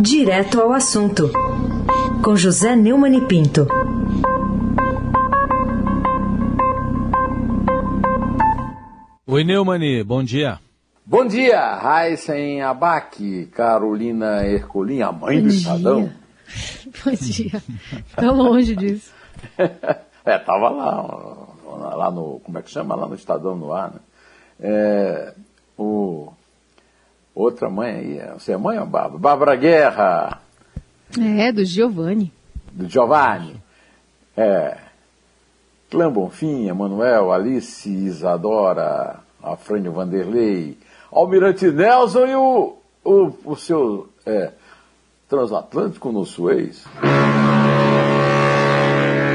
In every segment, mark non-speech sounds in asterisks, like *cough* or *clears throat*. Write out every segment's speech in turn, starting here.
Direto ao assunto, com José Neumann e Pinto. Oi, Neumani, bom dia. Bom dia, Raíssen Abac, Carolina Ercolim, a mãe bom do dia. Estadão. *laughs* Bom dia. Tá longe disso. *laughs* é, tava lá, lá no, como é que chama? Lá no Estadão no ar, né? É, o, outra mãe aí, é, você é mãe ou Bárbara? Bárbara Guerra, É, do Giovanni. do Giovanni. É, Clã Bonfim, Emanuel, Alice, Isadora, Afrânio Vanderlei, Almirante Nelson e o, o, o seu é, transatlântico no Suez.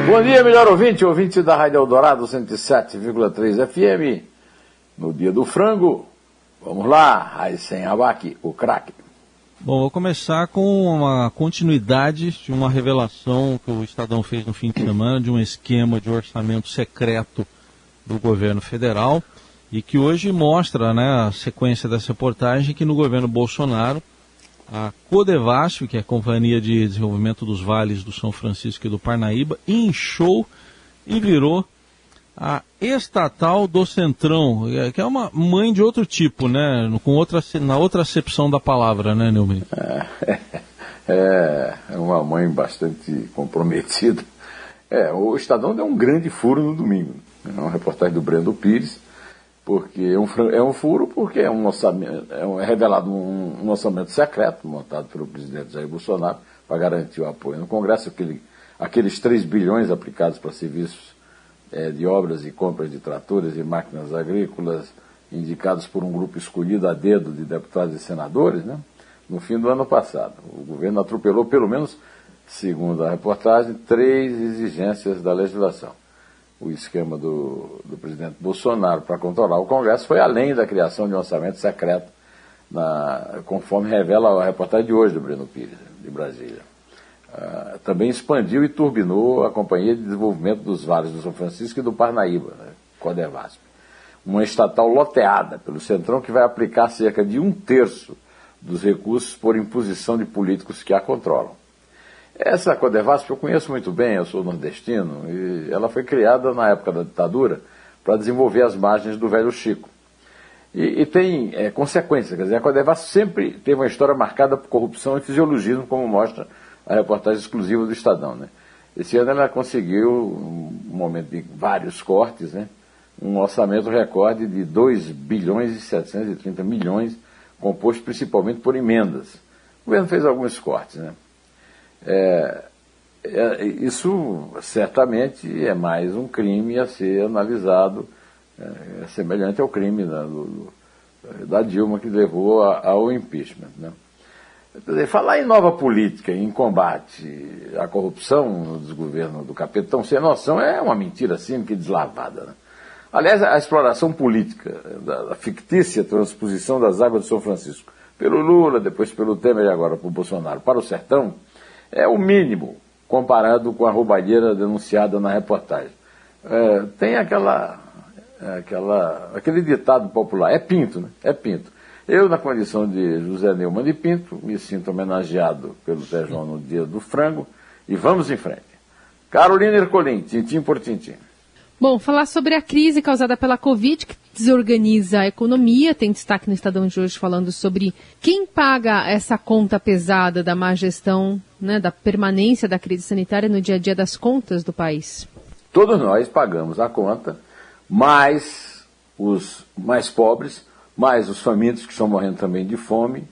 Bom dia, melhor ouvinte, ouvinte da Rádio Eldorado 107,3 FM. No dia do frango, vamos lá, Aysen Abac, o craque. Bom, vou começar com uma continuidade de uma revelação que o Estadão fez no fim de semana de um esquema de orçamento secreto do governo federal e que hoje mostra né, a sequência dessa reportagem que no governo Bolsonaro a Codevasf, que é a Companhia de Desenvolvimento dos Vales do São Francisco e do Parnaíba, inchou e virou a estatal do Centrão, é, que é uma mãe de outro tipo, né? Com outra, na outra acepção da palavra, né, Neumann? *laughs* É, é uma mãe bastante comprometida. É, o Estadão deu um grande furo no domingo. É uma reportagem do Brendo Pires, porque é um, é um furo porque é um orçamento, é, é revelado um, um orçamento secreto montado pelo presidente Jair Bolsonaro para garantir o apoio no Congresso, aquele, aqueles 3 bilhões aplicados para serviços eh, de obras e compras de tratores e máquinas agrícolas, indicados por um grupo escolhido a dedo de deputados e senadores, né? no fim do ano passado. O governo atropelou, pelo menos, segundo a reportagem, três exigências da legislação. O esquema do, do presidente Bolsonaro para controlar o Congresso foi além da criação de um orçamento secreto, na- conforme revela a reportagem de hoje do Breno Pires, de Brasília. Ah, também expandiu e turbinou a Companhia de Desenvolvimento dos Vales do São Francisco e do Parnaíba, né, Codevasp. Uma estatal loteada pelo Centrão que vai aplicar cerca de um terço dos recursos por imposição de políticos que a controlam. Essa Codevasp eu conheço muito bem, eu sou nordestino, e ela foi criada na época da ditadura para desenvolver as margens do velho Chico. E, e tem é, consequências, quer dizer, a Codevasp sempre teve uma história marcada por corrupção e fisiologismo, como mostra a reportagem exclusiva do Estadão. Né? Esse ano ela conseguiu, um momento de vários cortes, né? um orçamento recorde de 2 bilhões e 730 milhões, composto principalmente por emendas. O governo fez alguns cortes, né? É, é, isso certamente é mais um crime a ser analisado, é, semelhante ao crime da, do- da Dilma que levou a- ao impeachment. Né? Dizer, falar em nova política, em combate à corrupção no desgoverno do capitão sem noção é uma mentira cínica e deslavada. Né? Aliás, a exploração política da, fictícia transposição das águas de São Francisco pelo Lula, depois pelo Temer e agora pelo Bolsonaro para o sertão é o mínimo comparado com a roubalheira denunciada na reportagem. É, tem aquela, aquela, aquele ditado popular, é pinto, né? É pinto. Eu, na condição de José Neumann de Pinto, me sinto homenageado pelo Zé João no dia do frango e vamos em frente. Carolina Ercolim, tintim por tintim. Bom, falar sobre a crise causada pela Covid, que desorganiza a economia. Tem destaque no Estadão de hoje falando sobre quem paga essa conta pesada da má gestão, né, da permanência da crise sanitária no dia a dia das contas do país. Todos nós pagamos a conta, mais os mais pobres, mais os famintos que estão morrendo também de fome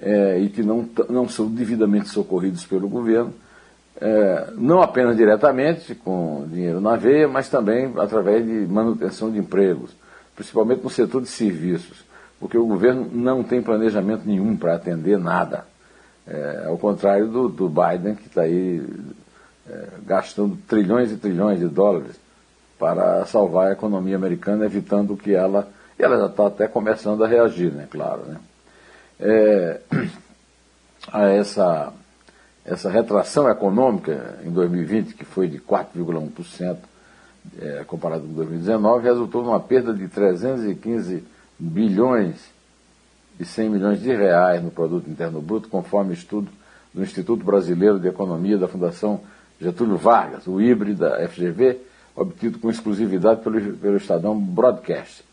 eh, e que não, não são devidamente socorridos pelo governo, eh, não apenas diretamente com dinheiro na veia, mas também através de manutenção de empregos, principalmente no setor de serviços, porque o governo não tem planejamento nenhum para atender nada. É, ao contrário do, do Biden, que está aí é, gastando trilhões e trilhões de dólares para salvar a economia americana, evitando que ela. E ela já está até começando a reagir, né? Claro. Né? É, *clears throat* a essa, essa retração econômica em 2020, que foi de 4,1%, é, comparado com 2019, resultou numa perda de 315 bilhões e 100 milhões de reais no produto interno bruto, conforme estudo do Instituto Brasileiro de Economia da Fundação Getúlio Vargas, o IBRE da FGV, obtido com exclusividade pelo, pelo Estadão Broadcast.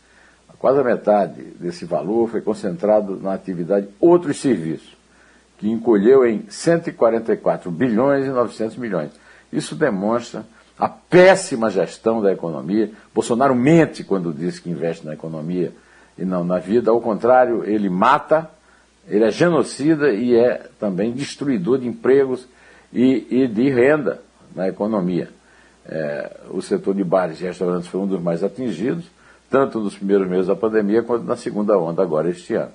Quase a metade desse valor foi concentrado na atividade outros serviços, que encolheu em 144 bilhões e 900 milhões. Isso demonstra a péssima gestão da economia. Bolsonaro mente quando diz que investe na economia e não na vida, ao contrário, ele mata, ele é genocida e é também destruidor de empregos e, e de renda na economia. É, o setor de bares e restaurantes foi um dos mais atingidos, tanto nos primeiros meses da pandemia quanto na segunda onda, agora este ano.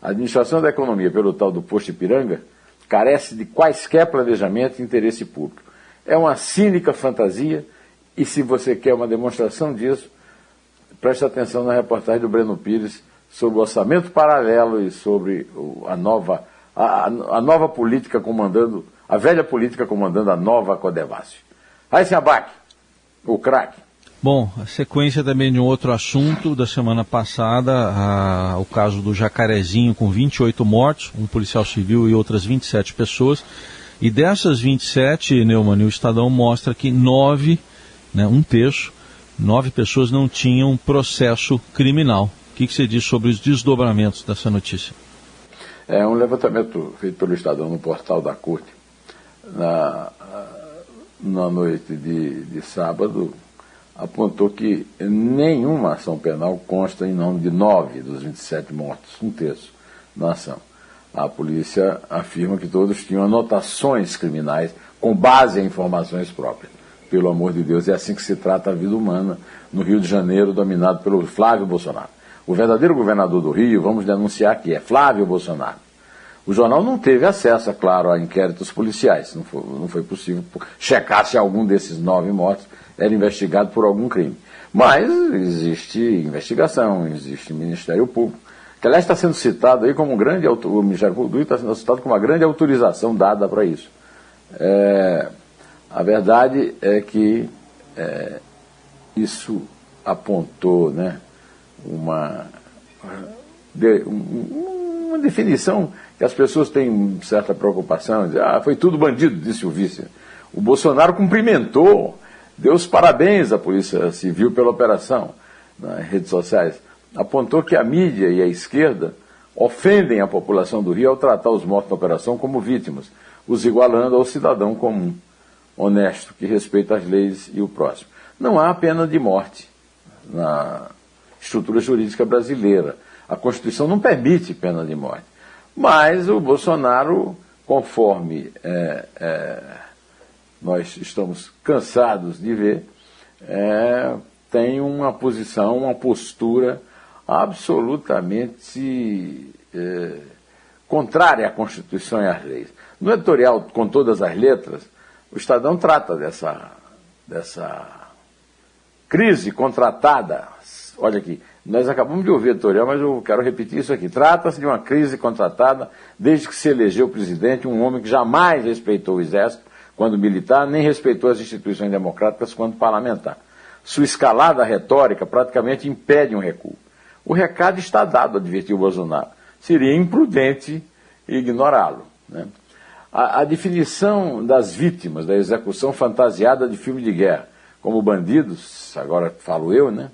A administração da economia pelo tal do posto Ipiranga carece de quaisquer planejamento e interesse público. É uma cínica fantasia e se você quer uma demonstração disso, preste atenção na reportagem do Breno Pires sobre o orçamento paralelo e sobre a nova, a, a nova política comandando, a velha política comandando a nova Codevasf. Raíssa Abac, o craque. Bom, a sequência também de um outro assunto da semana passada, a, o caso do Jacarezinho com 28 mortos, um policial civil e outras 27 pessoas. E dessas 27, Neumann, o Estadão mostra que nove, né, um terço, nove pessoas não tinham processo criminal. O que, que você diz sobre os desdobramentos dessa notícia? É um levantamento feito pelo Estadão no portal da Corte. Na, na noite de, de sábado, apontou que nenhuma ação penal consta em nome de nove dos 27 mortos, um terço na ação. A polícia afirma que todos tinham anotações criminais com base em informações próprias. Pelo amor de Deus, é assim que se trata a vida humana no Rio de Janeiro, dominado pelo Flávio Bolsonaro. O verdadeiro governador do Rio, vamos denunciar que é Flávio Bolsonaro. O jornal não teve acesso, é claro, a inquéritos policiais. Não foi, não foi possível checar se algum desses nove mortos era investigado por algum crime. Mas existe investigação, existe Ministério Público, que aliás está sendo citado aí como um grande o Ministério Público está sendo citado como uma grande autorização dada para isso. É, a verdade é que é, isso apontou né, uma, de, um, uma definição que as pessoas têm certa preocupação, dizer, ah, foi tudo bandido, disse o vice. O Bolsonaro cumprimentou deu os parabéns à Polícia Civil pela operação nas redes sociais. Apontou que a mídia e a esquerda ofendem a população do Rio ao tratar os mortos na operação como vítimas, os igualando ao cidadão comum, honesto, que respeita as leis e o próximo. Não há pena de morte na estrutura jurídica brasileira. A Constituição não permite pena de morte. Mas o Bolsonaro, conforme é, é, nós estamos cansados de ver, é, tem uma posição, uma postura absolutamente é, contrária à Constituição e às leis. No editorial, com todas as letras, o Estadão trata dessa, dessa crise contratada. Olha aqui, nós acabamos de ouvir o editorial, mas eu quero repetir isso aqui. Trata-se de uma crise contratada desde que se elegeu presidente, um homem que jamais respeitou o Exército, quando militar, nem respeitou as instituições democráticas quando parlamentar. Sua escalada retórica praticamente impede um recuo. O recado está dado, advertiu Bolsonaro. Seria imprudente ignorá-lo. Né? A, a, definição das vítimas da execução fantasiada de filme de guerra como bandidos, agora falo eu, né?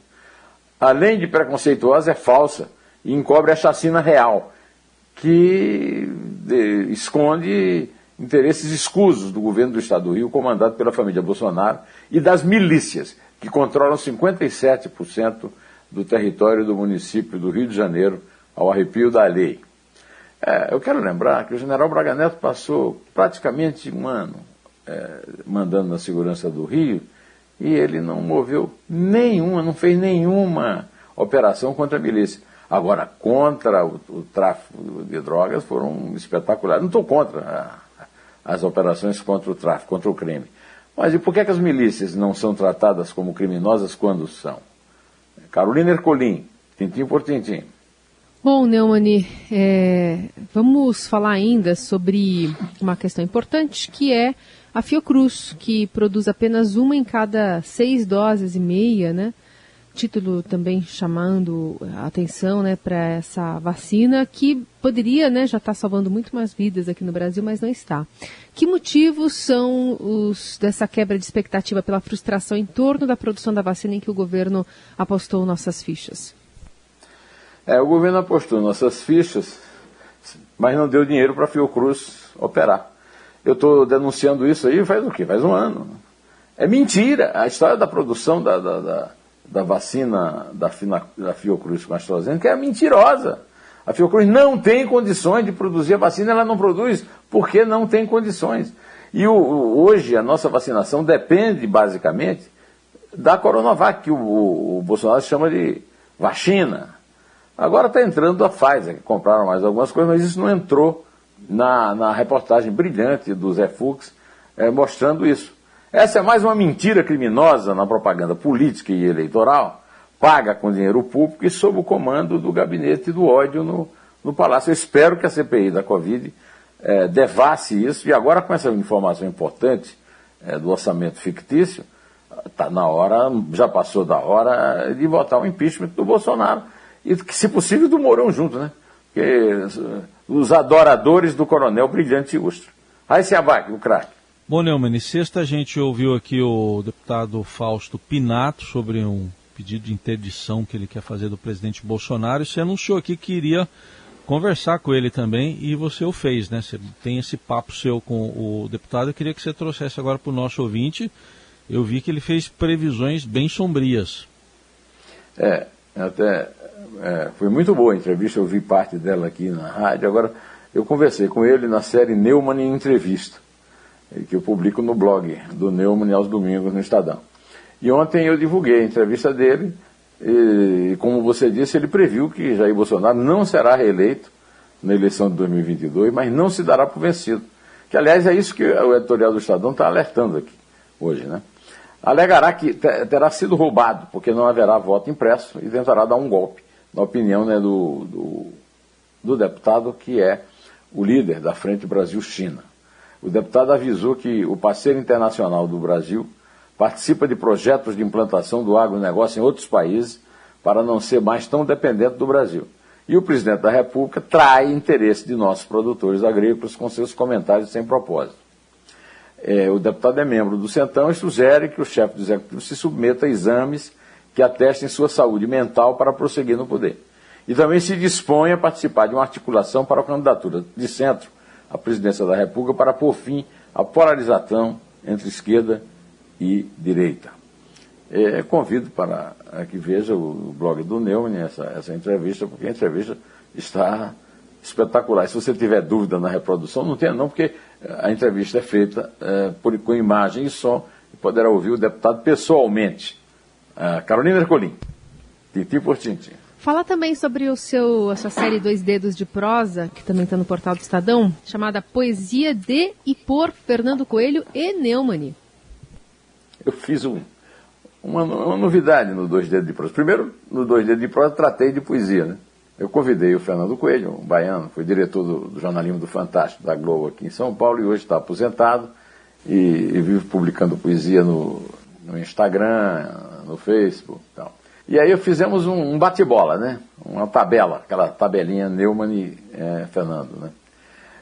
Além de preconceituosa, é falsa e encobre a chacina real, que de, esconde interesses escusos do governo do Estado do Rio, comandado pela família Bolsonaro, e das milícias, que controlam 57% do território do município do Rio de Janeiro, ao arrepio da lei. É, eu quero lembrar que o general Braga Neto passou praticamente um ano é, mandando na segurança do Rio e ele não moveu nenhuma, não fez nenhuma operação contra a milícia. Agora, contra o, o tráfico de drogas foram espetaculares. Não estou contra as operações contra o tráfico, contra o crime. Mas e por que, é que as milícias não são tratadas como criminosas quando são? Carolina Ercolim, tintim por tintim. Bom, Neumani, é, vamos falar ainda sobre uma questão importante que é a Fiocruz, que produz apenas uma em cada seis doses e meia, né? título também chamando a atenção né, para essa vacina que poderia né, já estar tá salvando muito mais vidas aqui no Brasil, mas não está. Que motivos são os dessa quebra de expectativa pela frustração em torno da produção da vacina em que o governo apostou nossas fichas? É, o governo apostou nossas fichas, mas não deu dinheiro para a Fiocruz operar. Eu estou denunciando isso aí faz o quê? Faz um ano. É mentira. A história da produção da, da, da, da vacina da, da Fiocruz com a AstraZeneca é mentirosa. A Fiocruz não tem condições de produzir a vacina, ela não produz porque não tem condições. E o, hoje a nossa vacinação depende basicamente da Coronavac, que o, o, o Bolsonaro chama de vacina. Agora está entrando a Pfizer, que compraram mais algumas coisas, mas isso não entrou na, na reportagem brilhante do Zé Fux, é, mostrando isso. Essa é mais uma mentira criminosa na propaganda política e eleitoral, paga com dinheiro público e sob o comando do gabinete do ódio no, no Palácio. Eu espero que a CPI da Covid é, devasse isso, e agora com essa informação importante é, do orçamento fictício, está na hora, já passou da hora de votar o impeachment do Bolsonaro. E, se possível, do Mourão junto, né? Os adoradores do coronel brilhante Ustra. Aí se abaque, o craque. Bom, Neumann, sexta a gente ouviu aqui o deputado Fausto Pinato sobre um pedido de interdição que ele quer fazer do presidente Bolsonaro. Você anunciou aqui que iria conversar com ele também e você o fez, né? Você tem esse papo seu com o deputado. Eu queria que você trouxesse agora para o nosso ouvinte. Eu vi que ele fez previsões bem sombrias. É, até é, foi muito boa a entrevista, eu vi parte dela aqui na rádio. Agora, eu conversei com ele na série Neumann em Entrevista que eu publico no blog do Neumann aos domingos no Estadão. E ontem eu divulguei a entrevista dele, e como você disse, ele previu que Jair Bolsonaro não será reeleito na eleição de 2022, mas não se dará por vencido. Que, aliás, é isso que o editorial do Estadão está alertando aqui, hoje, né? Alegará que terá sido roubado, porque não haverá voto impresso e tentará dar um golpe, na opinião né, do, do, do deputado que é o líder da Frente Brasil-China. O deputado avisou que o parceiro internacional do Brasil participa de projetos de implantação do agronegócio em outros países para não ser mais tão dependente do Brasil. E o presidente da República trai interesse de nossos produtores agrícolas com seus comentários sem propósito. É, o deputado é membro do Centão e sugere que o chefe do executivo se submeta a exames que atestem sua saúde mental para prosseguir no poder. E também se dispõe a participar de uma articulação para a candidatura de centro a presidência da República para pôr fim à polarização entre esquerda e direita. É, convido para que veja o blog do Neumann, essa, essa entrevista, porque a entrevista está espetacular. Se você tiver dúvida na reprodução, não tenha não, porque a entrevista é feita é, por, com imagem e som, e poderá ouvir o deputado pessoalmente. Carolina Ercolim, tintim por tintim. Fala também sobre o seu, a sua série Dois Dedos de Prosa, que também está no portal do Estadão, chamada Poesia de e por Fernando Coelho e Neumann. Eu fiz um, uma, uma, novidade no Dois Dedos de Prosa. Primeiro, no Dois Dedos de Prosa, tratei de poesia. Né? Eu convidei o Fernando Coelho, um baiano, foi diretor do, do jornalismo do Fantástico da Globo aqui em São Paulo e hoje está aposentado e, e vive publicando poesia no, no Instagram, no Facebook e. E aí fizemos um, um bate-bola, né? Uma tabela, aquela tabelinha Neumann e é, Fernando, né?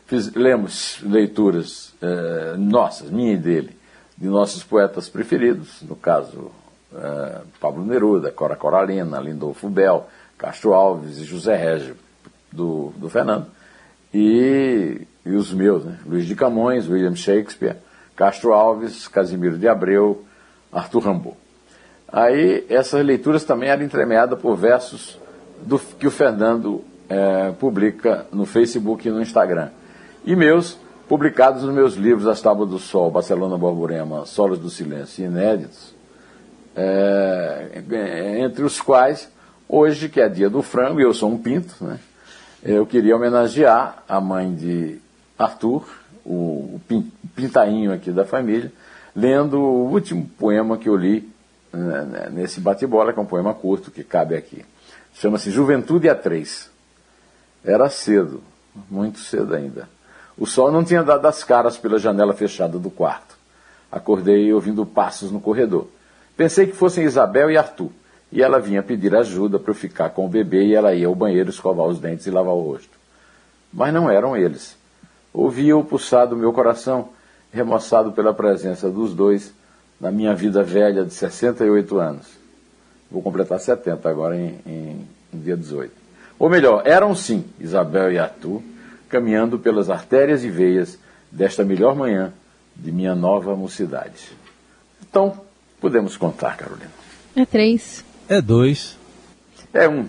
Fiz, lemos leituras é, nossas, minha e dele, de nossos poetas preferidos, no caso é, Pablo Neruda, Cora Coralina, Lindolfo Bell, Castro Alves e José Régio, do, do Fernando, e, e os meus, né? Luiz de Camões, William Shakespeare, Castro Alves, Casimiro de Abreu, Arthur Rimbaud. Aí essas leituras também eram entremeadas por versos do, que o Fernando é, publica no Facebook e no Instagram. E meus, publicados nos meus livros As Tábuas do Sol, Barcelona Borborema, Solos do Silêncio inéditos, é, entre os quais, hoje, que é dia do frango, e eu sou um pinto, né, eu queria homenagear a mãe de Arthur, o, pintainho aqui da família, lendo o último poema que eu li né, né, nesse bate-bola, que é um poema curto que cabe aqui. Chama-se Juventude a Três. Era cedo, muito cedo ainda. O sol não tinha dado as caras pela janela fechada do quarto. Acordei ouvindo passos no corredor. Pensei que fossem Isabel e Arthur. E ela vinha pedir ajuda para eu ficar com o bebê e ela ia ao banheiro escovar os dentes e lavar o rosto. Mas não eram eles. Ouvia o pulsar do meu coração, remoçado pela presença dos dois na minha vida velha de 68 anos. Vou completar 70 agora em, em, em dia 18. Ou melhor, eram sim Isabel e Arthur, caminhando pelas artérias e veias desta melhor manhã de minha nova mocidade. Então, podemos contar, Carolina. É três. É dois. É um.